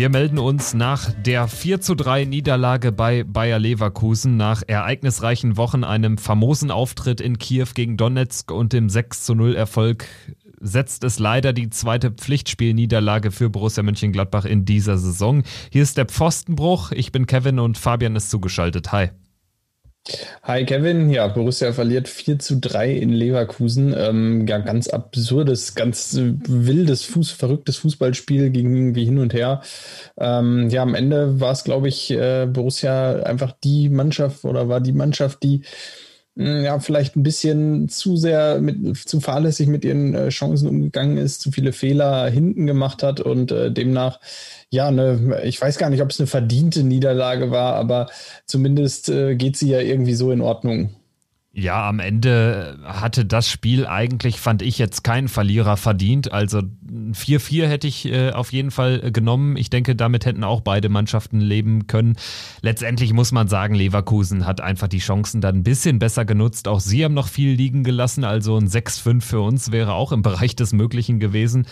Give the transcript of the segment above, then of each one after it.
Wir melden uns nach der 4 zu 3 Niederlage bei Bayer Leverkusen, nach ereignisreichen Wochen, einem famosen Auftritt in Kiew gegen Donetsk und dem 6 zu 0 Erfolg setzt es leider die zweite Pflichtspielniederlage für Borussia Mönchengladbach in dieser Saison. Hier ist der Pfostenbruch. Ich bin Kevin und Fabian ist zugeschaltet. Hi. Hi Kevin, ja, Borussia verliert 4 zu 3 in Leverkusen. Ähm, ja, ganz absurdes, ganz wildes, Fuß, verrücktes Fußballspiel ging irgendwie hin und her. Ähm, ja, am Ende war es, glaube ich, äh, Borussia einfach die Mannschaft oder war die Mannschaft, die ja, vielleicht ein bisschen zu sehr mit, zu fahrlässig mit ihren äh, Chancen umgegangen ist, zu viele Fehler hinten gemacht hat und äh, demnach ja, ne, ich weiß gar nicht, ob es eine verdiente Niederlage war, aber zumindest äh, geht sie ja irgendwie so in Ordnung. Ja, am Ende hatte das Spiel eigentlich, fand ich jetzt keinen Verlierer verdient. Also 4-4 hätte ich äh, auf jeden Fall äh, genommen. Ich denke, damit hätten auch beide Mannschaften leben können. Letztendlich muss man sagen, Leverkusen hat einfach die Chancen dann ein bisschen besser genutzt. Auch sie haben noch viel liegen gelassen. Also ein 6-5 für uns wäre auch im Bereich des Möglichen gewesen.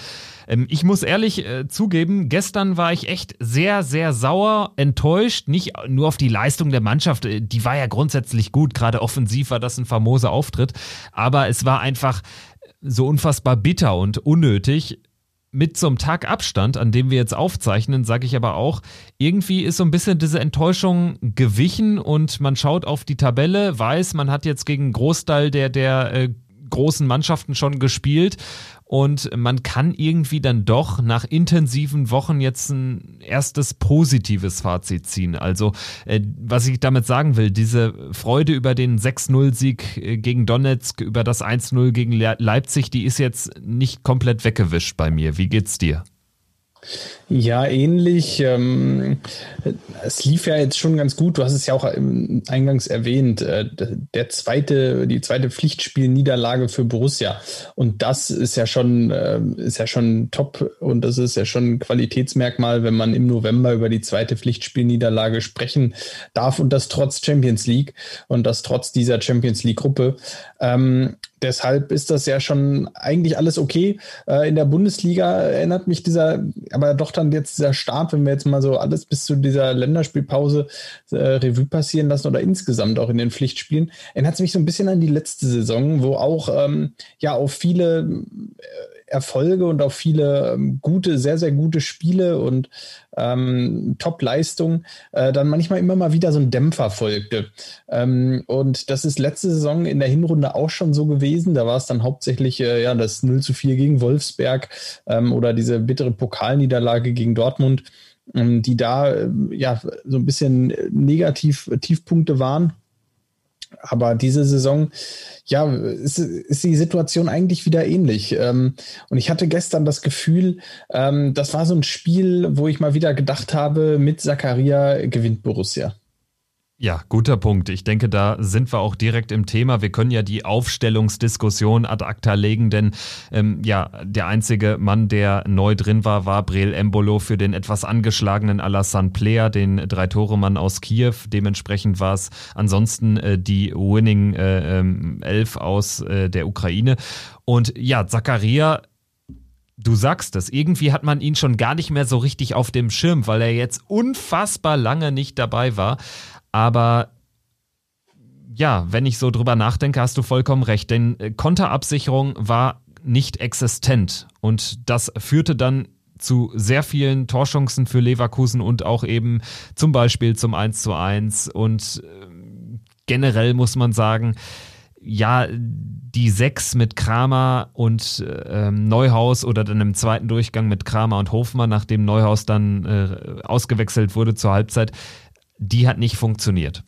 Ähm, ich muss ehrlich äh, zugeben, gestern war ich echt sehr, sehr sauer, enttäuscht. Nicht nur auf die Leistung der Mannschaft, äh, die war ja grundsätzlich gut. Gerade offensiv war das ein famoser Auftritt. Aber es war einfach so unfassbar bitter und unnötig. Mit so einem Tag Abstand, an dem wir jetzt aufzeichnen, sage ich aber auch, irgendwie ist so ein bisschen diese Enttäuschung gewichen und man schaut auf die Tabelle, weiß, man hat jetzt gegen einen Großteil der, der äh, großen Mannschaften schon gespielt und man kann irgendwie dann doch nach intensiven Wochen jetzt ein erstes positives Fazit ziehen. Also, äh, was ich damit sagen will, diese Freude über den 6-0-Sieg äh, gegen Donetsk, über das 1-0 gegen Leipzig, die ist jetzt nicht komplett weggewischt bei mir. Wie geht's dir? Ja, ähnlich. Ähm, es lief ja jetzt schon ganz gut. Du hast es ja auch eingangs erwähnt. Äh, der zweite, die zweite Pflichtspielniederlage für Borussia. Und das ist ja schon, äh, ist ja schon top. Und das ist ja schon ein Qualitätsmerkmal, wenn man im November über die zweite Pflichtspielniederlage sprechen darf. Und das trotz Champions League und das trotz dieser Champions League Gruppe. Ähm, deshalb ist das ja schon eigentlich alles okay. Äh, in der Bundesliga erinnert mich dieser, aber doch dann jetzt dieser Start, wenn wir jetzt mal so alles bis zu dieser Länderspielpause äh, Revue passieren lassen oder insgesamt auch in den Pflichtspielen, erinnert es mich so ein bisschen an die letzte Saison, wo auch ähm, ja auf viele äh, Erfolge und auf viele ähm, gute, sehr, sehr gute Spiele und ähm, Top-Leistungen äh, dann manchmal immer mal wieder so ein Dämpfer folgte. Ähm, und das ist letzte Saison in der Hinrunde auch schon so gewesen. Da war es dann hauptsächlich äh, ja, das 0 zu 4 gegen Wolfsberg ähm, oder diese bittere Pokalniederlage gegen Dortmund, ähm, die da äh, ja so ein bisschen negativ Tiefpunkte waren. Aber diese Saison, ja, ist, ist die Situation eigentlich wieder ähnlich. Ähm, und ich hatte gestern das Gefühl, ähm, das war so ein Spiel, wo ich mal wieder gedacht habe, mit Zakaria gewinnt Borussia. Ja, guter Punkt. Ich denke, da sind wir auch direkt im Thema. Wir können ja die Aufstellungsdiskussion ad acta legen, denn ähm, ja, der einzige Mann, der neu drin war, war Breel Embolo für den etwas angeschlagenen Alassane Player, den Drei-Tore-Mann aus Kiew. Dementsprechend war es ansonsten äh, die Winning äh, ähm, Elf aus äh, der Ukraine. Und ja, Zakaria Du sagst es, irgendwie hat man ihn schon gar nicht mehr so richtig auf dem Schirm, weil er jetzt unfassbar lange nicht dabei war. Aber ja, wenn ich so drüber nachdenke, hast du vollkommen recht, denn äh, Konterabsicherung war nicht existent. Und das führte dann zu sehr vielen Torchancen für Leverkusen und auch eben zum Beispiel zum 1 zu 1 und äh, generell muss man sagen, ja, die sechs mit Kramer und äh, Neuhaus oder dann im zweiten Durchgang mit Kramer und Hofmann, nachdem Neuhaus dann äh, ausgewechselt wurde zur Halbzeit, die hat nicht funktioniert.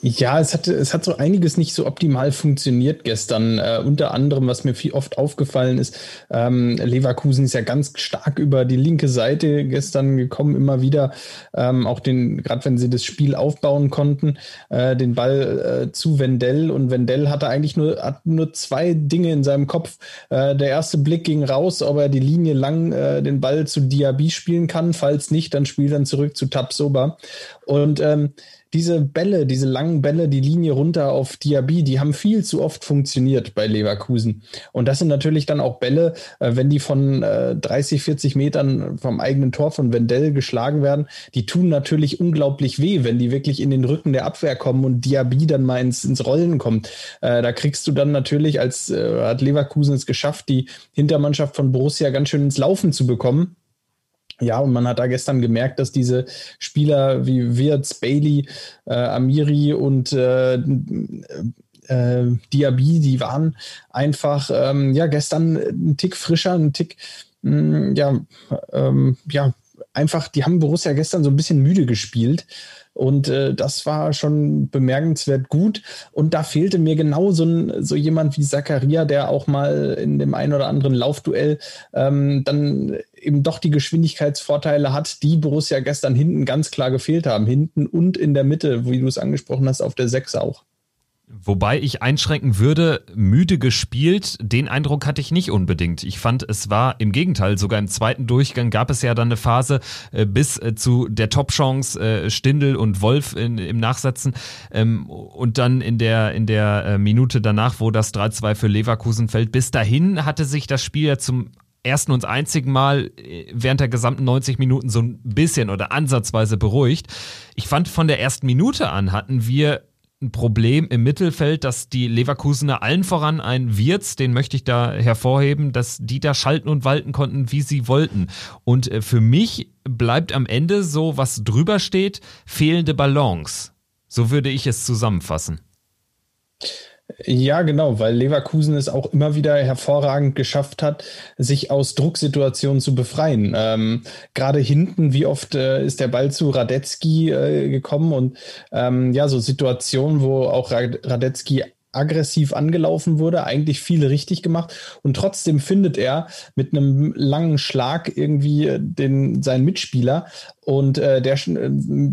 Ja, es hat, es hat so einiges nicht so optimal funktioniert gestern. Äh, unter anderem, was mir viel oft aufgefallen ist, ähm, Leverkusen ist ja ganz stark über die linke Seite gestern gekommen, immer wieder. Ähm, auch den, gerade wenn sie das Spiel aufbauen konnten, äh, den Ball äh, zu Wendell und Wendell hatte eigentlich nur, hat nur zwei Dinge in seinem Kopf. Äh, der erste Blick ging raus, ob er die Linie lang äh, den Ball zu Diaby spielen kann. Falls nicht, dann spielt er zurück zu Tabsoba. Und ähm, diese Bälle, diese langen Bälle, die Linie runter auf Diaby, die haben viel zu oft funktioniert bei Leverkusen. Und das sind natürlich dann auch Bälle, äh, wenn die von äh, 30, 40 Metern vom eigenen Tor von Wendell geschlagen werden, die tun natürlich unglaublich weh, wenn die wirklich in den Rücken der Abwehr kommen und Diaby dann mal ins, ins Rollen kommt. Äh, da kriegst du dann natürlich, als äh, hat Leverkusen es geschafft, die Hintermannschaft von Borussia ganz schön ins Laufen zu bekommen. Ja, und man hat da gestern gemerkt, dass diese Spieler wie Wirtz, Bailey, äh, Amiri und äh, äh, Diaby, die waren einfach ähm, ja gestern ein Tick frischer, ein Tick mh, mm, ja, ähm, ja einfach, die haben Borussia gestern so ein bisschen müde gespielt. Und äh, das war schon bemerkenswert gut. Und da fehlte mir genau so, ein, so jemand wie Zakaria, der auch mal in dem einen oder anderen Laufduell ähm, dann eben doch die Geschwindigkeitsvorteile hat, die Borussia gestern hinten ganz klar gefehlt haben. Hinten und in der Mitte, wie du es angesprochen hast, auf der Sechs auch. Wobei ich einschränken würde, müde gespielt, den Eindruck hatte ich nicht unbedingt. Ich fand, es war im Gegenteil, sogar im zweiten Durchgang gab es ja dann eine Phase äh, bis äh, zu der Top-Chance äh, Stindel und Wolf in, im Nachsetzen ähm, und dann in der, in der äh, Minute danach, wo das 3-2 für Leverkusen fällt. Bis dahin hatte sich das Spiel ja zum ersten und einzigen Mal äh, während der gesamten 90 Minuten so ein bisschen oder ansatzweise beruhigt. Ich fand, von der ersten Minute an hatten wir ein Problem im Mittelfeld, dass die Leverkusener allen voran ein Wirz, den möchte ich da hervorheben, dass die da schalten und walten konnten, wie sie wollten. Und äh, für mich bleibt am Ende so, was drüber steht, fehlende Balance. So würde ich es zusammenfassen. Ja, genau, weil Leverkusen es auch immer wieder hervorragend geschafft hat, sich aus Drucksituationen zu befreien. Ähm, Gerade hinten, wie oft äh, ist der Ball zu Radetzky äh, gekommen und ähm, ja, so Situationen, wo auch Radetzky aggressiv angelaufen wurde, eigentlich viele richtig gemacht. Und trotzdem findet er mit einem langen Schlag irgendwie den seinen Mitspieler. Und äh, der äh,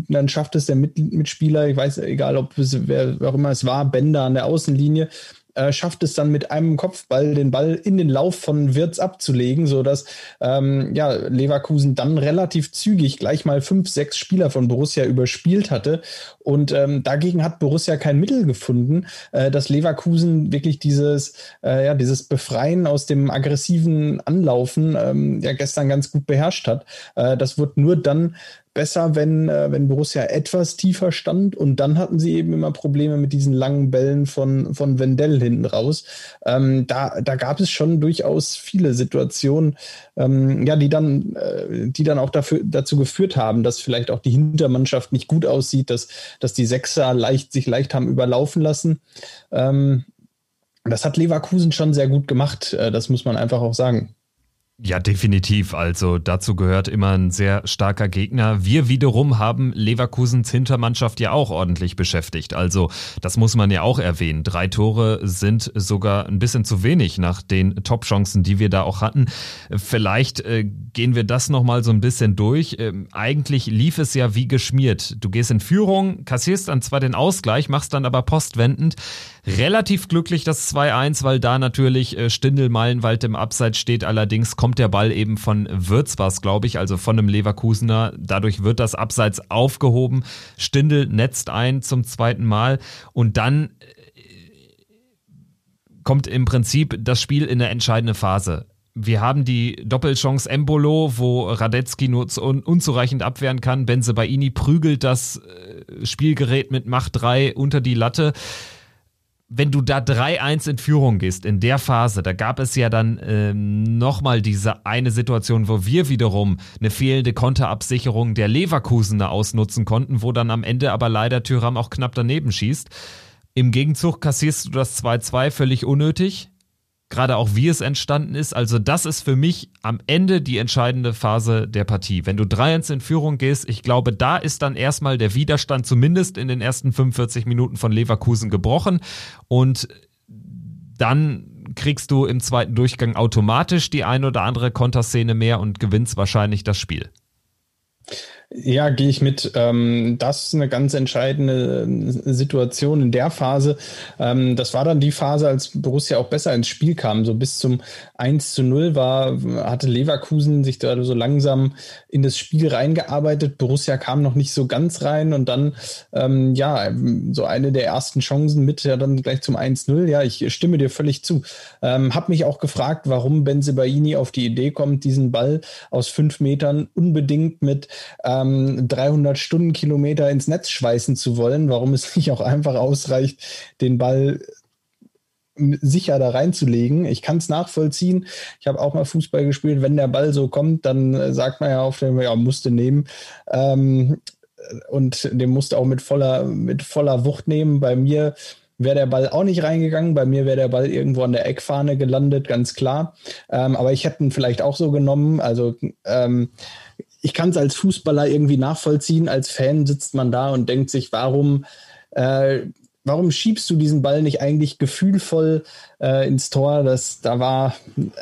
dann schafft es der Mit Mitspieler, ich weiß egal ob es wer auch immer es war, Bender an der Außenlinie äh, schafft es dann mit einem Kopfball den Ball in den Lauf von Wirtz abzulegen, sodass ähm, ja, Leverkusen dann relativ zügig gleich mal fünf, sechs Spieler von Borussia überspielt hatte. Und ähm, dagegen hat Borussia kein Mittel gefunden, äh, dass Leverkusen wirklich dieses, äh, ja, dieses Befreien aus dem aggressiven Anlaufen ähm, ja gestern ganz gut beherrscht hat. Äh, das wird nur dann besser, wenn, äh, wenn Borussia etwas tiefer stand. Und dann hatten sie eben immer Probleme mit diesen langen Bällen von, von Wendell hinten raus. Ähm, da, da gab es schon durchaus viele Situationen, ähm, ja, die dann, äh, die dann auch dafür, dazu geführt haben, dass vielleicht auch die Hintermannschaft nicht gut aussieht, dass, dass die Sechser leicht, sich leicht haben überlaufen lassen. Ähm, das hat Leverkusen schon sehr gut gemacht, äh, das muss man einfach auch sagen. Ja, definitiv. Also dazu gehört immer ein sehr starker Gegner. Wir wiederum haben Leverkusens Hintermannschaft ja auch ordentlich beschäftigt. Also das muss man ja auch erwähnen. Drei Tore sind sogar ein bisschen zu wenig nach den Top-Chancen, die wir da auch hatten. Vielleicht äh, gehen wir das nochmal so ein bisschen durch. Ähm, eigentlich lief es ja wie geschmiert. Du gehst in Führung, kassierst dann zwar den Ausgleich, machst dann aber postwendend relativ glücklich das 2-1, weil da natürlich äh, Stindel Meilenwald im Abseits steht. Allerdings kommt der Ball eben von Würz, was glaube ich, also von einem Leverkusener. Dadurch wird das Abseits aufgehoben. Stindel netzt ein zum zweiten Mal und dann äh, kommt im Prinzip das Spiel in eine entscheidende Phase. Wir haben die Doppelchance Embolo, wo Radetzky nur unzureichend abwehren kann. Benze Baini prügelt das äh, Spielgerät mit Macht 3 unter die Latte wenn du da 3-1 in Führung gehst, in der Phase, da gab es ja dann ähm, nochmal diese eine Situation, wo wir wiederum eine fehlende Konterabsicherung der Leverkusener ausnutzen konnten, wo dann am Ende aber leider Tyram auch knapp daneben schießt. Im Gegenzug kassierst du das 2-2 völlig unnötig. Gerade auch wie es entstanden ist. Also das ist für mich am Ende die entscheidende Phase der Partie. Wenn du 3-1 in Führung gehst, ich glaube, da ist dann erstmal der Widerstand zumindest in den ersten 45 Minuten von Leverkusen gebrochen und dann kriegst du im zweiten Durchgang automatisch die ein oder andere Konterszene mehr und gewinnst wahrscheinlich das Spiel. Ja, gehe ich mit. Ähm, das ist eine ganz entscheidende äh, Situation in der Phase. Ähm, das war dann die Phase, als Borussia auch besser ins Spiel kam. So bis zum 1 zu 0 war, hatte Leverkusen sich da so langsam in das Spiel reingearbeitet. Borussia kam noch nicht so ganz rein und dann, ähm, ja, so eine der ersten Chancen mit ja dann gleich zum 1-0. Ja, ich stimme dir völlig zu. Hab mich auch gefragt, warum Benzebaini auf die Idee kommt, diesen Ball aus fünf Metern unbedingt mit äh, ähm, 300 Stundenkilometer ins Netz schweißen zu wollen, warum es nicht auch einfach ausreicht, den Ball sicher da reinzulegen. Ich kann es nachvollziehen. Ich habe auch mal Fußball gespielt. Wenn der Ball so kommt, dann äh, sagt man ja auf dem, ja, musste nehmen. Ähm, und den musste auch mit voller, mit voller Wucht nehmen. Bei mir wäre der Ball auch nicht reingegangen. Bei mir wäre der Ball irgendwo an der Eckfahne gelandet, ganz klar. Ähm, aber ich hätte ihn vielleicht auch so genommen. Also ähm, ich kann es als Fußballer irgendwie nachvollziehen. Als Fan sitzt man da und denkt sich, warum äh, warum schiebst du diesen Ball nicht eigentlich gefühlvoll äh, ins Tor? Das, da war,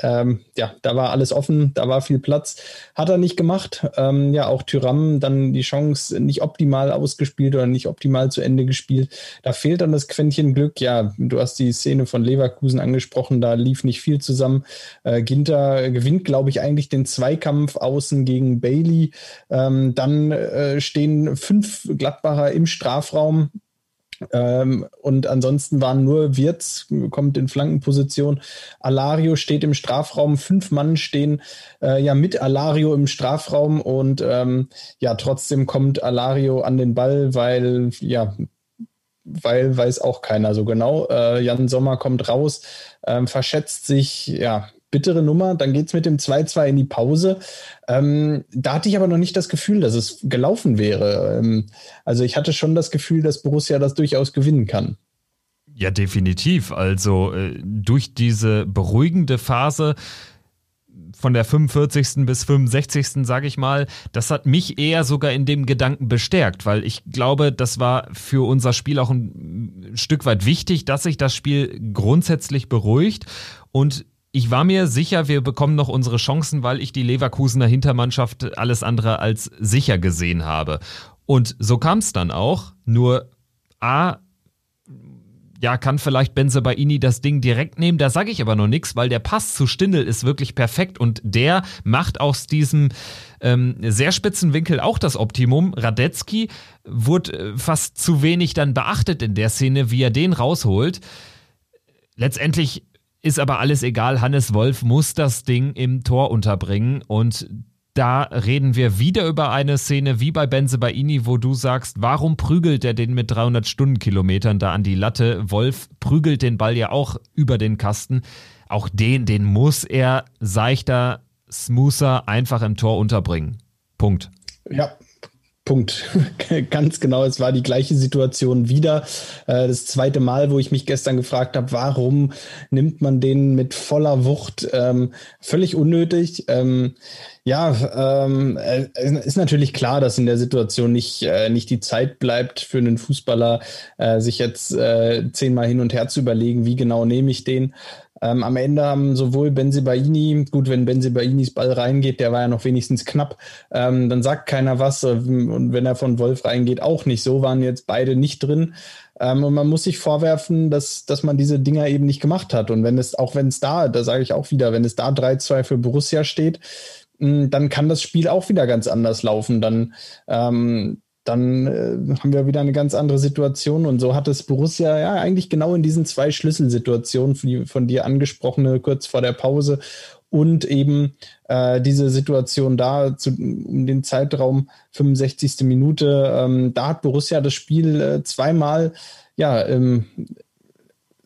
ähm, ja, da war alles offen, da war viel Platz. Hat er nicht gemacht. Ähm, ja, auch Tyram dann die Chance nicht optimal ausgespielt oder nicht optimal zu Ende gespielt. Da fehlt dann das Quäntchen Glück. Ja, du hast die Szene von Leverkusen angesprochen, da lief nicht viel zusammen. Äh, Ginter gewinnt, glaube ich, eigentlich den Zweikampf außen gegen Bailey. Ähm, dann äh, stehen fünf Gladbacher im Strafraum ähm, und ansonsten waren nur Wirtz, kommt in Flankenposition. Alario steht im Strafraum. Fünf Mann stehen äh, ja mit Alario im Strafraum und ähm, ja, trotzdem kommt Alario an den Ball, weil ja, weil weiß auch keiner so genau. Äh, Jan Sommer kommt raus, ähm, verschätzt sich, ja, bittere Nummer. Dann geht es mit dem 2-2 in die Pause. Ähm, da hatte ich aber noch nicht das Gefühl, dass es gelaufen wäre. Ähm, also ich hatte schon das Gefühl, dass Borussia das durchaus gewinnen kann. Ja, definitiv. Also äh, durch diese beruhigende Phase von der 45. bis 65. sage ich mal, das hat mich eher sogar in dem Gedanken bestärkt, weil ich glaube, das war für unser Spiel auch ein Stück weit wichtig, dass sich das Spiel grundsätzlich beruhigt und ich war mir sicher, wir bekommen noch unsere Chancen, weil ich die Leverkusener Hintermannschaft alles andere als sicher gesehen habe. Und so kam es dann auch. Nur A, ja, kann vielleicht Benze Baini das Ding direkt nehmen. Da sage ich aber noch nichts, weil der Pass zu Stindel ist wirklich perfekt und der macht aus diesem ähm, sehr spitzen Winkel auch das Optimum. Radetzky wurde äh, fast zu wenig dann beachtet in der Szene, wie er den rausholt. Letztendlich ist aber alles egal. Hannes Wolf muss das Ding im Tor unterbringen und da reden wir wieder über eine Szene wie bei Benze Baini, wo du sagst, warum prügelt er den mit 300 Stundenkilometern da an die Latte? Wolf prügelt den Ball ja auch über den Kasten. Auch den, den muss er seichter, smoother einfach im Tor unterbringen. Punkt. Ja, Punkt. Ganz genau, es war die gleiche Situation wieder. Äh, das zweite Mal, wo ich mich gestern gefragt habe, warum nimmt man den mit voller Wucht? Ähm, völlig unnötig. Ähm, ja, ähm, äh, ist natürlich klar, dass in der Situation nicht, äh, nicht die Zeit bleibt für einen Fußballer, sich jetzt zehnmal hin und her zu überlegen, wie genau nehme ich den. Ähm, am Ende haben sowohl Benzibaini, gut, wenn Benzibainis Ball reingeht, der war ja noch wenigstens knapp, ähm, dann sagt keiner was. Und wenn er von Wolf reingeht, auch nicht. So waren jetzt beide nicht drin. Ähm, und man muss sich vorwerfen, dass, dass man diese Dinger eben nicht gemacht hat. Und wenn es, auch wenn es da, da sage ich auch wieder, wenn es da 3-2 für Borussia steht, dann kann das Spiel auch wieder ganz anders laufen. Dann ähm, dann äh, haben wir wieder eine ganz andere Situation. Und so hat es Borussia ja eigentlich genau in diesen zwei Schlüsselsituationen, die von dir angesprochene, kurz vor der Pause und eben äh, diese Situation da zu, um den Zeitraum 65. Minute, ähm, da hat Borussia das Spiel äh, zweimal ja, ähm,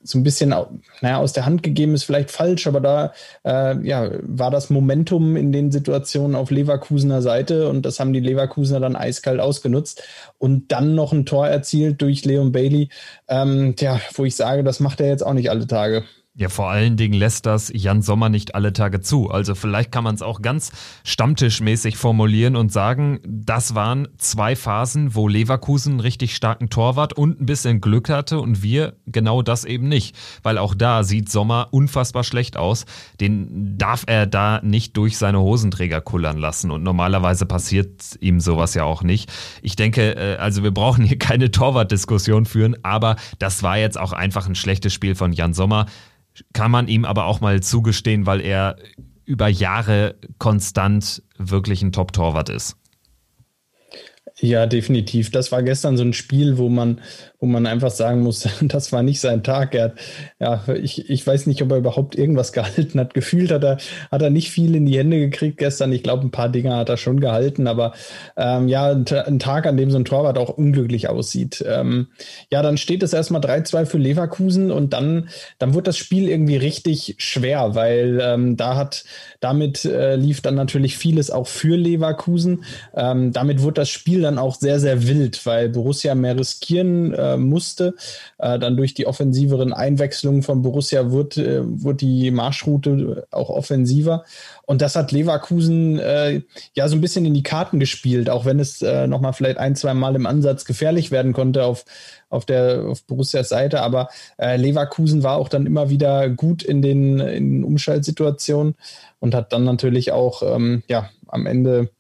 so ein bisschen naja, aus der Hand gegeben ist vielleicht falsch, aber da äh, ja, war das Momentum in den Situationen auf Leverkusener Seite und das haben die Leverkusener dann eiskalt ausgenutzt und dann noch ein Tor erzielt durch Leon Bailey, ähm, tja, wo ich sage, das macht er jetzt auch nicht alle Tage. Ja, vor allen Dingen lässt das Jan Sommer nicht alle Tage zu. Also vielleicht kann man es auch ganz stammtischmäßig formulieren und sagen, das waren zwei Phasen, wo Leverkusen richtig starken Torwart und ein bisschen Glück hatte und wir genau das eben nicht. Weil auch da sieht Sommer unfassbar schlecht aus. Den darf er da nicht durch seine Hosenträger kullern lassen und normalerweise passiert ihm sowas ja auch nicht. Ich denke, äh, also wir brauchen hier keine Torwartdiskussion führen, aber das war jetzt auch einfach ein schlechtes Spiel von Jan Sommer kann man ihm aber auch mal zugestehen, weil er über Jahre konstant wirklich ein Top-Torwart ist. Ja, definitiv. Das war gestern so ein Spiel, wo man, wo man einfach sagen muss, das war nicht sein Tag. Er hat, ja, ich, ich weiß nicht, ob er überhaupt irgendwas gehalten hat. Gefühlt hat er, hat er nicht viel in die Hände gekriegt gestern. Ich glaube, ein paar Dinge hat er schon gehalten, aber ähm, ja, ein, ein, Tag, an dem so ein Torwart auch unglücklich aussieht. Ähm, ja, dann steht es erstmal 3-2 für Leverkusen und dann, dann wird das Spiel irgendwie richtig schwer, weil ähm, da hat, damit äh, lief dann natürlich vieles auch für Leverkusen. Ähm, damit wird das Spiel dann auch sehr, sehr wild, weil Borussia mehr riskieren äh, musste. Äh, dann durch die offensiveren Einwechslungen von Borussia wird, äh, wird die Marschroute auch offensiver. Und das hat Leverkusen äh, ja so ein bisschen in die Karten gespielt, auch wenn es äh, nochmal vielleicht ein, zwei Mal im Ansatz gefährlich werden konnte auf, auf der auf Borussias Seite. Aber äh, Leverkusen war auch dann immer wieder gut in den, in den Umschaltsituationen und hat dann natürlich auch ähm, ja am Ende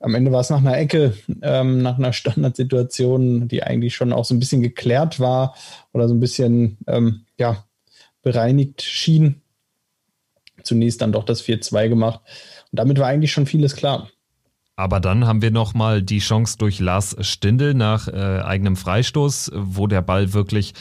am Ende war es nach einer Ecke, ähm, nach einer Standardsituation, die eigentlich schon auch so ein bisschen geklärt war oder so ein bisschen ähm, ja, bereinigt schien. Zunächst dann doch das 4-2 gemacht. Und damit war eigentlich schon vieles klar. Aber dann haben wir nochmal die Chance durch Lars Stindl nach äh, eigenem Freistoß, wo der Ball wirklich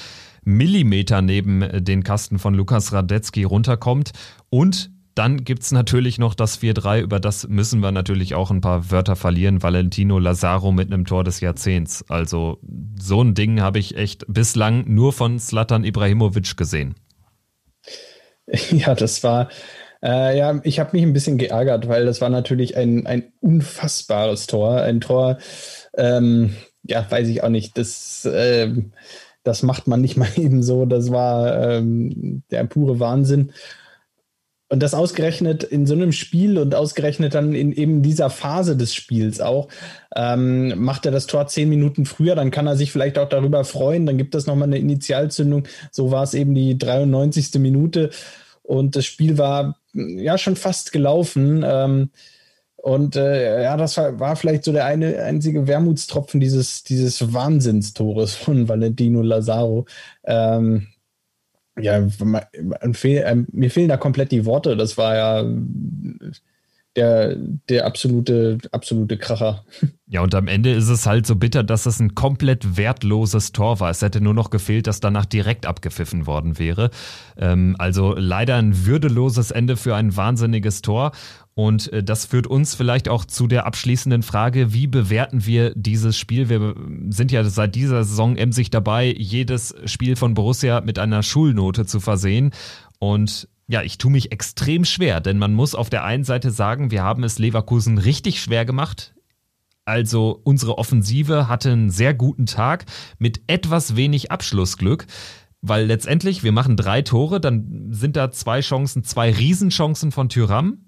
Millimeter neben den Kasten von Lukas Radetzky runterkommt. Und dann gibt es natürlich noch das 4-3, über das müssen wir natürlich auch ein paar Wörter verlieren. Valentino Lazaro mit einem Tor des Jahrzehnts. Also so ein Ding habe ich echt bislang nur von Slatan Ibrahimovic gesehen. Ja, das war, äh, ja, ich habe mich ein bisschen geärgert, weil das war natürlich ein, ein unfassbares Tor. Ein Tor, ähm, ja, weiß ich auch nicht. Das, äh, das macht man nicht mal eben so. Das war ähm, der pure Wahnsinn. Und das ausgerechnet in so einem Spiel und ausgerechnet dann in eben dieser Phase des Spiels auch, ähm, macht er das Tor zehn Minuten früher, dann kann er sich vielleicht auch darüber freuen, dann gibt es nochmal eine Initialzündung. So war es eben die 93. Minute und das Spiel war ja schon fast gelaufen. Ähm, und äh, ja, das war, war, vielleicht so der eine einzige Wermutstropfen dieses, dieses Wahnsinnstores von Valentino Lazaro. Ähm, ja, mir fehlen da komplett die Worte. Das war ja der, der absolute, absolute Kracher. Ja, und am Ende ist es halt so bitter, dass es ein komplett wertloses Tor war. Es hätte nur noch gefehlt, dass danach direkt abgepfiffen worden wäre. Ähm, also leider ein würdeloses Ende für ein wahnsinniges Tor. Und äh, das führt uns vielleicht auch zu der abschließenden Frage, wie bewerten wir dieses Spiel? Wir sind ja seit dieser Saison emsig dabei, jedes Spiel von Borussia mit einer Schulnote zu versehen. Und ja, ich tue mich extrem schwer, denn man muss auf der einen Seite sagen, wir haben es Leverkusen richtig schwer gemacht. Also unsere Offensive hatte einen sehr guten Tag mit etwas wenig Abschlussglück. Weil letztendlich, wir machen drei Tore, dann sind da zwei Chancen, zwei Riesenchancen von Tyram.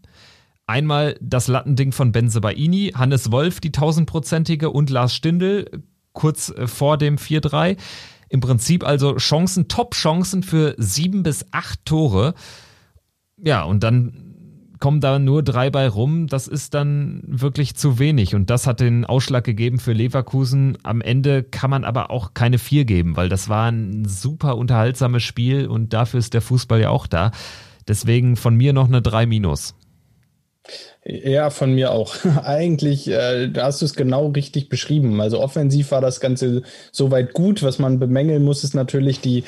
Einmal das Lattending von Benzebaini, Hannes Wolf die tausendprozentige und Lars Stindl kurz äh, vor dem 4-3. Im Prinzip also Chancen, Top-Chancen für sieben bis acht Tore. Ja, und dann kommen da nur drei bei rum. Das ist dann wirklich zu wenig. Und das hat den Ausschlag gegeben für Leverkusen. Am Ende kann man aber auch keine vier geben, weil das war ein super unterhaltsames Spiel und dafür ist der Fußball ja auch da. Deswegen von mir noch eine 3 minus. Ja, von mir auch. Eigentlich, äh, hast du es genau richtig beschrieben. Also offensiv war das Ganze soweit gut. Was man bemängeln muss, ist natürlich die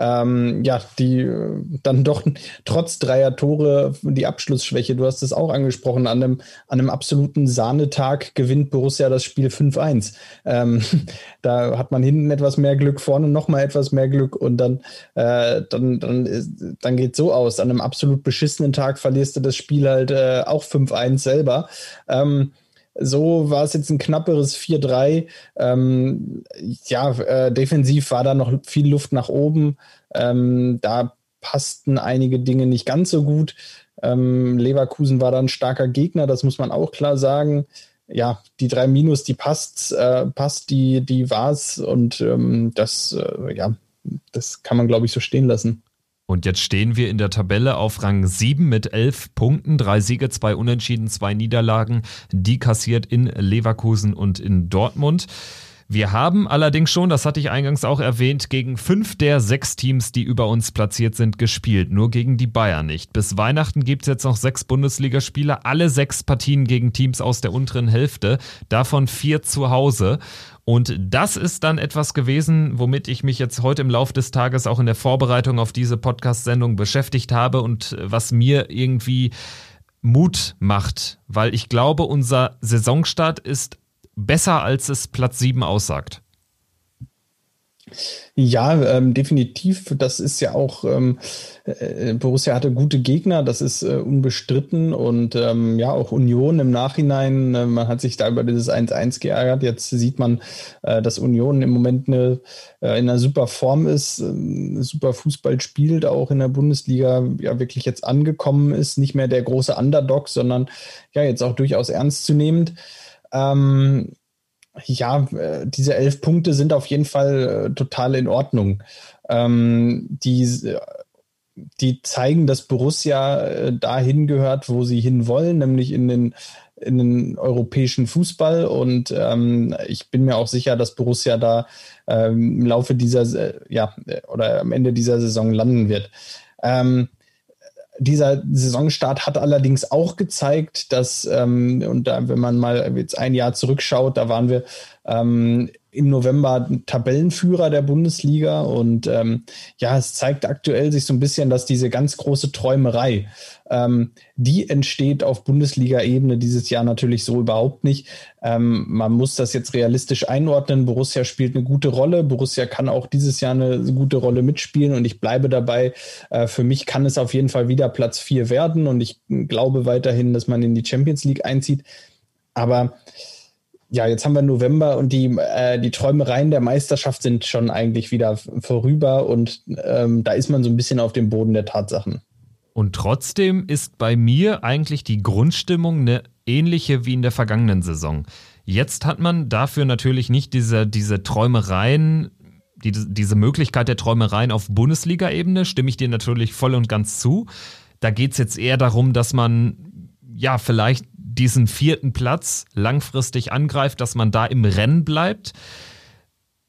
ähm, ja, die äh, dann doch trotz dreier Tore die Abschlussschwäche, du hast es auch angesprochen, an einem, an einem absoluten Sahnetag gewinnt Borussia das Spiel 5-1. Ähm, da hat man hinten etwas mehr Glück, vorne nochmal etwas mehr Glück und dann, äh, dann, dann, dann geht so aus. An einem absolut beschissenen Tag verlierst du das Spiel halt äh, auch 5-1 selber. Ähm, so war es jetzt ein knapperes 4-3. Ähm, ja, äh, defensiv war da noch viel Luft nach oben. Ähm, da passten einige Dinge nicht ganz so gut. Ähm, Leverkusen war dann ein starker Gegner, das muss man auch klar sagen. Ja, die drei Minus, die passt, äh, passt, die, die war's und ähm, das, äh, ja, das kann man, glaube ich, so stehen lassen. Und jetzt stehen wir in der Tabelle auf Rang 7 mit 11 Punkten, drei Siege, zwei Unentschieden, zwei Niederlagen, die kassiert in Leverkusen und in Dortmund. Wir haben allerdings schon, das hatte ich eingangs auch erwähnt, gegen fünf der sechs Teams, die über uns platziert sind, gespielt. Nur gegen die Bayern nicht. Bis Weihnachten gibt es jetzt noch sechs Bundesligaspiele, alle sechs Partien gegen Teams aus der unteren Hälfte, davon vier zu Hause. Und das ist dann etwas gewesen, womit ich mich jetzt heute im Laufe des Tages auch in der Vorbereitung auf diese Podcast-Sendung beschäftigt habe und was mir irgendwie Mut macht, weil ich glaube, unser Saisonstart ist besser, als es Platz 7 aussagt. Ja, ähm, definitiv. Das ist ja auch, ähm, äh, Borussia hatte gute Gegner, das ist äh, unbestritten. Und ähm, ja, auch Union im Nachhinein, äh, man hat sich da über dieses 1-1 geärgert. Jetzt sieht man, äh, dass Union im Moment eine, äh, in einer super Form ist, äh, super Fußball spielt, auch in der Bundesliga ja wirklich jetzt angekommen ist. Nicht mehr der große Underdog, sondern ja jetzt auch durchaus ernstzunehmend. Ähm, ja, äh, diese elf Punkte sind auf jeden Fall äh, total in Ordnung. Ähm, die, die zeigen, dass Borussia äh, dahin gehört, wo sie hinwollen, nämlich in den, in den europäischen Fußball. Und ähm, ich bin mir auch sicher, dass Borussia da ähm, im Laufe dieser, äh, ja, oder am Ende dieser Saison landen wird. Ähm, dieser Saisonstart hat allerdings auch gezeigt, dass, ähm, und da, wenn man mal jetzt ein Jahr zurückschaut, da waren wir ähm, im November Tabellenführer der Bundesliga. Und ähm, ja, es zeigt aktuell sich so ein bisschen, dass diese ganz große Träumerei, ähm, die entsteht auf Bundesliga-Ebene dieses Jahr natürlich so überhaupt nicht. Ähm, man muss das jetzt realistisch einordnen. Borussia spielt eine gute Rolle. Borussia kann auch dieses Jahr eine gute Rolle mitspielen und ich bleibe dabei. Äh, für mich kann es auf jeden Fall wieder Platz vier werden und ich glaube weiterhin, dass man in die Champions League einzieht. Aber ja, jetzt haben wir November und die, äh, die Träumereien der Meisterschaft sind schon eigentlich wieder vorüber und ähm, da ist man so ein bisschen auf dem Boden der Tatsachen. Und trotzdem ist bei mir eigentlich die Grundstimmung eine ähnliche wie in der vergangenen Saison. Jetzt hat man dafür natürlich nicht diese, diese Träumereien, die, diese Möglichkeit der Träumereien auf Bundesliga-Ebene, stimme ich dir natürlich voll und ganz zu. Da geht es jetzt eher darum, dass man ja vielleicht diesen vierten Platz langfristig angreift, dass man da im Rennen bleibt.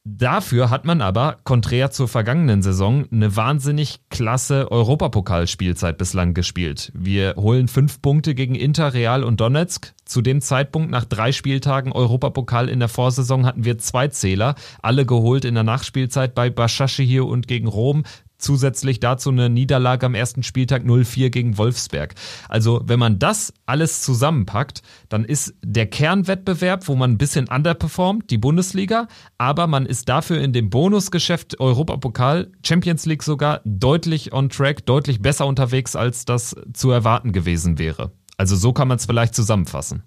Dafür hat man aber, konträr zur vergangenen Saison, eine wahnsinnig klasse Europapokalspielzeit bislang gespielt. Wir holen fünf Punkte gegen Inter, Real und Donetsk. Zu dem Zeitpunkt nach drei Spieltagen Europapokal in der Vorsaison hatten wir zwei Zähler, alle geholt in der Nachspielzeit bei hier und gegen Rom zusätzlich dazu eine Niederlage am ersten Spieltag 0-4 gegen Wolfsberg. Also wenn man das alles zusammenpackt, dann ist der Kernwettbewerb, wo man ein bisschen underperformt, die Bundesliga, aber man ist dafür in dem Bonusgeschäft Europapokal, Champions League sogar deutlich on track, deutlich besser unterwegs, als das zu erwarten gewesen wäre. Also so kann man es vielleicht zusammenfassen.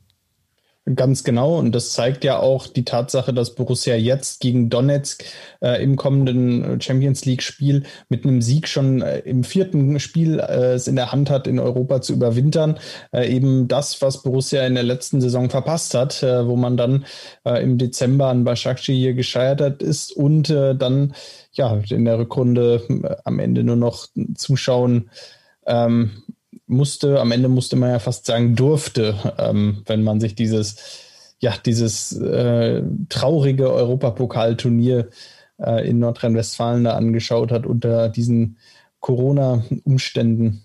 Ganz genau. Und das zeigt ja auch die Tatsache, dass Borussia jetzt gegen Donetsk äh, im kommenden Champions League-Spiel mit einem Sieg schon äh, im vierten Spiel äh, es in der Hand hat, in Europa zu überwintern. Äh, eben das, was Borussia in der letzten Saison verpasst hat, äh, wo man dann äh, im Dezember an Başakşehir hier gescheitert ist und dann ja in der Rückrunde am Ende nur noch zuschauen ähm, musste, am Ende musste man ja fast sagen, durfte, ähm, wenn man sich dieses, ja, dieses äh, traurige Europapokalturnier äh, in Nordrhein-Westfalen da angeschaut hat unter diesen Corona-Umständen.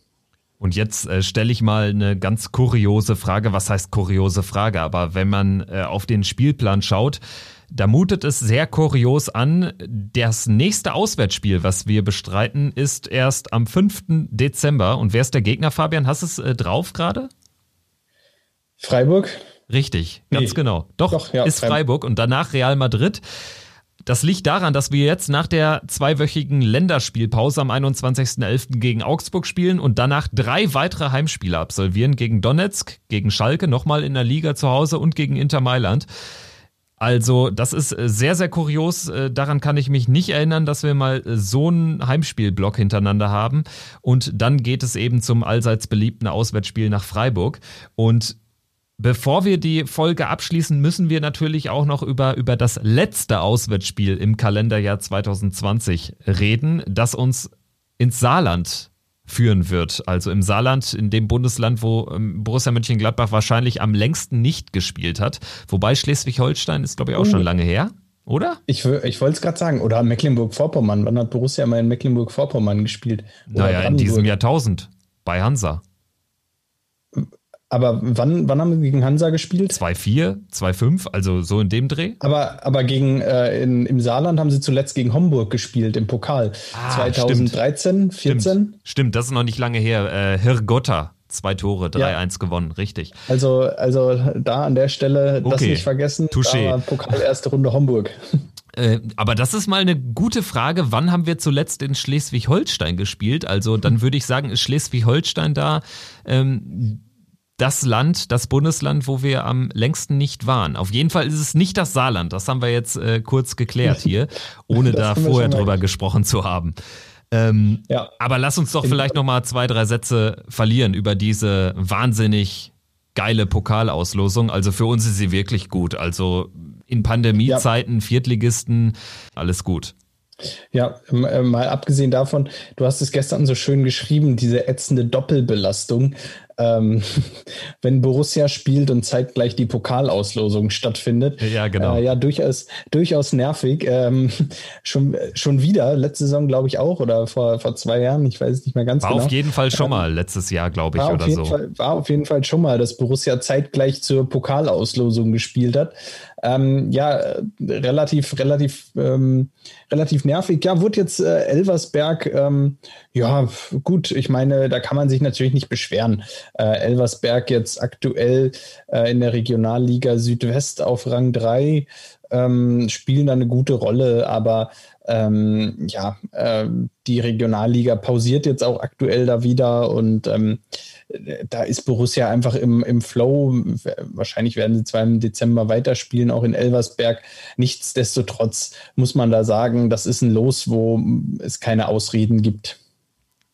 Und jetzt äh, stelle ich mal eine ganz kuriose Frage. Was heißt kuriose Frage? Aber wenn man äh, auf den Spielplan schaut, da mutet es sehr kurios an. Das nächste Auswärtsspiel, was wir bestreiten, ist erst am 5. Dezember. Und wer ist der Gegner, Fabian? Hast du es äh, drauf gerade? Freiburg. Richtig, ganz nee. genau. Doch, Doch ja, ist Freiburg. Freiburg und danach Real Madrid. Das liegt daran, dass wir jetzt nach der zweiwöchigen Länderspielpause am 21.11. gegen Augsburg spielen und danach drei weitere Heimspiele absolvieren gegen Donetsk, gegen Schalke, nochmal in der Liga zu Hause und gegen Inter Mailand. Also, das ist äh, sehr, sehr kurios. Äh, daran kann ich mich nicht erinnern, dass wir mal äh, so einen Heimspielblock hintereinander haben. Und dann geht es eben zum allseits beliebten Auswärtsspiel nach Freiburg. Und Bevor wir die Folge abschließen, müssen wir natürlich auch noch über, über das letzte Auswärtsspiel im Kalenderjahr 2020 reden, das uns ins Saarland führen wird. Also im Saarland, in dem Bundesland, wo ähm, Borussia Mönchengladbach wahrscheinlich am längsten nicht gespielt hat. Wobei Schleswig-Holstein ist, glaube ich, auch schon lange her. Oder? Ich, ich wollte es gerade sagen. Oder Mecklenburg-Vorpommern. Wann hat Borussia mal in Mecklenburg-Vorpommern gespielt? Oder naja, in diesem Jahrtausend. Bei Hansa. Aber wann, wann haben wir gegen Hansa gespielt? 2-4, 2-5, also so in dem Dreh. Aber, aber gegen, äh, in, im Saarland haben sie zuletzt gegen Homburg gespielt im Pokal. Ah, 2013, stimmt. 14. Stimmt. stimmt, das ist noch nicht lange her. Äh, Hirgotta, zwei Tore, 3-1 ja. gewonnen, richtig. Also, also da an der Stelle, okay. das nicht vergessen, Touché. Pokal erste Runde Homburg. Äh, aber das ist mal eine gute Frage. Wann haben wir zuletzt in Schleswig-Holstein gespielt? Also dann würde ich sagen, ist Schleswig-Holstein da ähm, das Land, das Bundesland, wo wir am längsten nicht waren. Auf jeden Fall ist es nicht das Saarland. Das haben wir jetzt äh, kurz geklärt hier, ohne da vorher drüber gesprochen zu haben. Ähm, ja. Aber lass uns doch vielleicht noch mal zwei, drei Sätze verlieren über diese wahnsinnig geile Pokalauslosung. Also für uns ist sie wirklich gut. Also in Pandemiezeiten, ja. Viertligisten, alles gut. Ja, äh, mal abgesehen davon, du hast es gestern so schön geschrieben, diese ätzende Doppelbelastung ähm, wenn Borussia spielt und zeitgleich die Pokalauslosung stattfindet. Ja, genau. Äh, ja, durchaus, durchaus nervig. Ähm, schon, schon wieder, letzte Saison glaube ich auch oder vor, vor zwei Jahren, ich weiß es nicht mehr ganz war genau. War auf jeden Fall schon ähm, mal letztes Jahr, glaube ich, oder so. Fall, war auf jeden Fall schon mal, dass Borussia zeitgleich zur Pokalauslosung gespielt hat. Ähm, ja, relativ, relativ, ähm, relativ nervig. Ja, wurde jetzt äh, Elversberg, ähm, ja, gut, ich meine, da kann man sich natürlich nicht beschweren. Äh, Elversberg jetzt aktuell äh, in der Regionalliga Südwest auf Rang 3 ähm, spielen da eine gute Rolle, aber ähm, ja, äh, die Regionalliga pausiert jetzt auch aktuell da wieder und ähm, da ist Borussia einfach im, im Flow. Wahrscheinlich werden sie zwar im Dezember weiterspielen, auch in Elversberg. Nichtsdestotrotz muss man da sagen, das ist ein Los, wo es keine Ausreden gibt.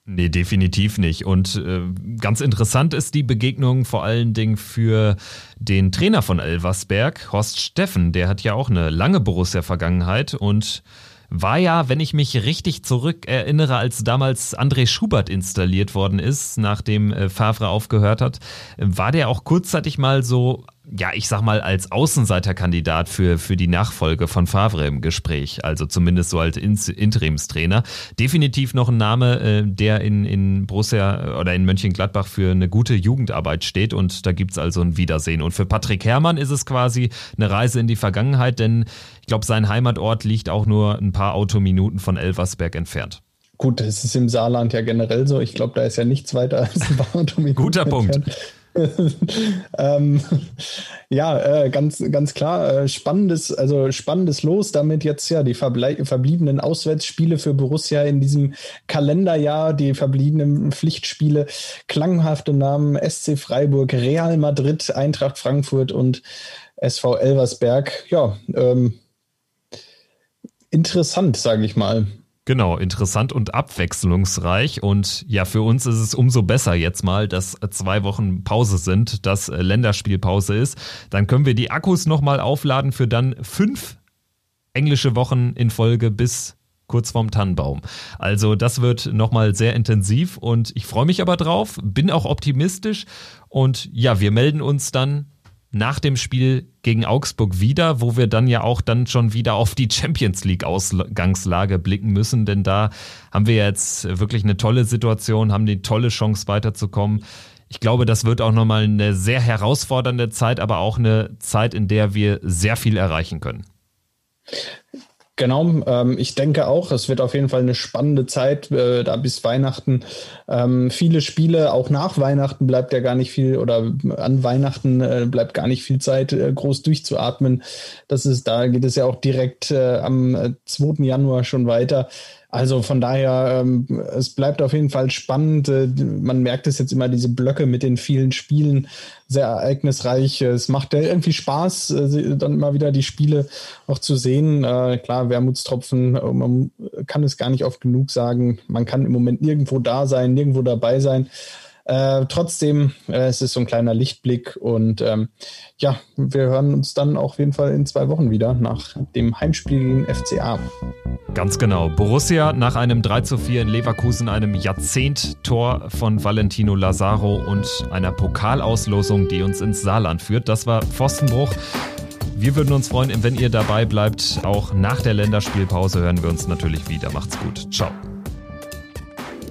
Nee, definitiv nicht. Und äh, ganz interessant ist die Begegnung vor allen Dingen für den Trainer von Elversberg, Horst Steffen. Der hat ja auch eine lange Borussia-Vergangenheit und war ja, wenn ich mich richtig zurück erinnere, als damals André Schubert installiert worden ist, nachdem äh, Favre aufgehört hat, war der auch kurzzeitig mal so ja, ich sag mal, als Außenseiterkandidat für, für die Nachfolge von Favre im Gespräch, also zumindest so als Interimstrainer. Definitiv noch ein Name, äh, der in, in Borussia oder in Mönchengladbach für eine gute Jugendarbeit steht und da gibt's also ein Wiedersehen. Und für Patrick Herrmann ist es quasi eine Reise in die Vergangenheit, denn ich glaube, sein Heimatort liegt auch nur ein paar Autominuten von Elversberg entfernt. Gut, das ist im Saarland ja generell so. Ich glaube, da ist ja nichts weiter als ein paar Autominuten. Guter Punkt. ähm, ja, äh, ganz, ganz klar, äh, spannendes, also spannendes Los, damit jetzt ja die verbliebenen Auswärtsspiele für Borussia in diesem Kalenderjahr, die verbliebenen Pflichtspiele, klanghafte Namen SC Freiburg, Real Madrid, Eintracht Frankfurt und SV Elversberg. Ja, ähm, interessant, sage ich mal. Genau, interessant und abwechslungsreich. Und ja, für uns ist es umso besser jetzt mal, dass zwei Wochen Pause sind, dass Länderspielpause ist. Dann können wir die Akkus nochmal aufladen für dann fünf englische Wochen in Folge bis kurz vorm Tannenbaum. Also das wird nochmal sehr intensiv und ich freue mich aber drauf, bin auch optimistisch und ja, wir melden uns dann nach dem Spiel gegen Augsburg wieder, wo wir dann ja auch dann schon wieder auf die Champions League Ausgangslage blicken müssen, denn da haben wir jetzt wirklich eine tolle Situation, haben die tolle Chance weiterzukommen. Ich glaube, das wird auch nochmal eine sehr herausfordernde Zeit, aber auch eine Zeit, in der wir sehr viel erreichen können. Genau, ähm, ich denke auch, es wird auf jeden Fall eine spannende Zeit, äh, da bis Weihnachten. Ähm, viele Spiele, auch nach Weihnachten bleibt ja gar nicht viel oder an Weihnachten äh, bleibt gar nicht viel Zeit, äh, groß durchzuatmen. Das ist, da geht es ja auch direkt äh, am 2. Januar schon weiter. Also von daher, ähm, es bleibt auf jeden Fall spannend. Äh, man merkt es jetzt immer, diese Blöcke mit den vielen Spielen, sehr ereignisreich. Es macht ja irgendwie Spaß, äh, dann immer wieder die Spiele auch zu sehen. Äh, klar, Wermutstropfen, äh, man kann es gar nicht oft genug sagen. Man kann im Moment nirgendwo da sein, nirgendwo dabei sein. Äh, trotzdem, äh, es ist so ein kleiner Lichtblick und ähm, ja, wir hören uns dann auf jeden Fall in zwei Wochen wieder nach dem Heimspiel gegen FCA. Ganz genau. Borussia nach einem 3 zu 4 in Leverkusen, einem Jahrzehnt-Tor von Valentino Lazaro und einer Pokalauslosung, die uns ins Saarland führt. Das war Pfostenbruch. Wir würden uns freuen, wenn ihr dabei bleibt. Auch nach der Länderspielpause hören wir uns natürlich wieder. Macht's gut. Ciao.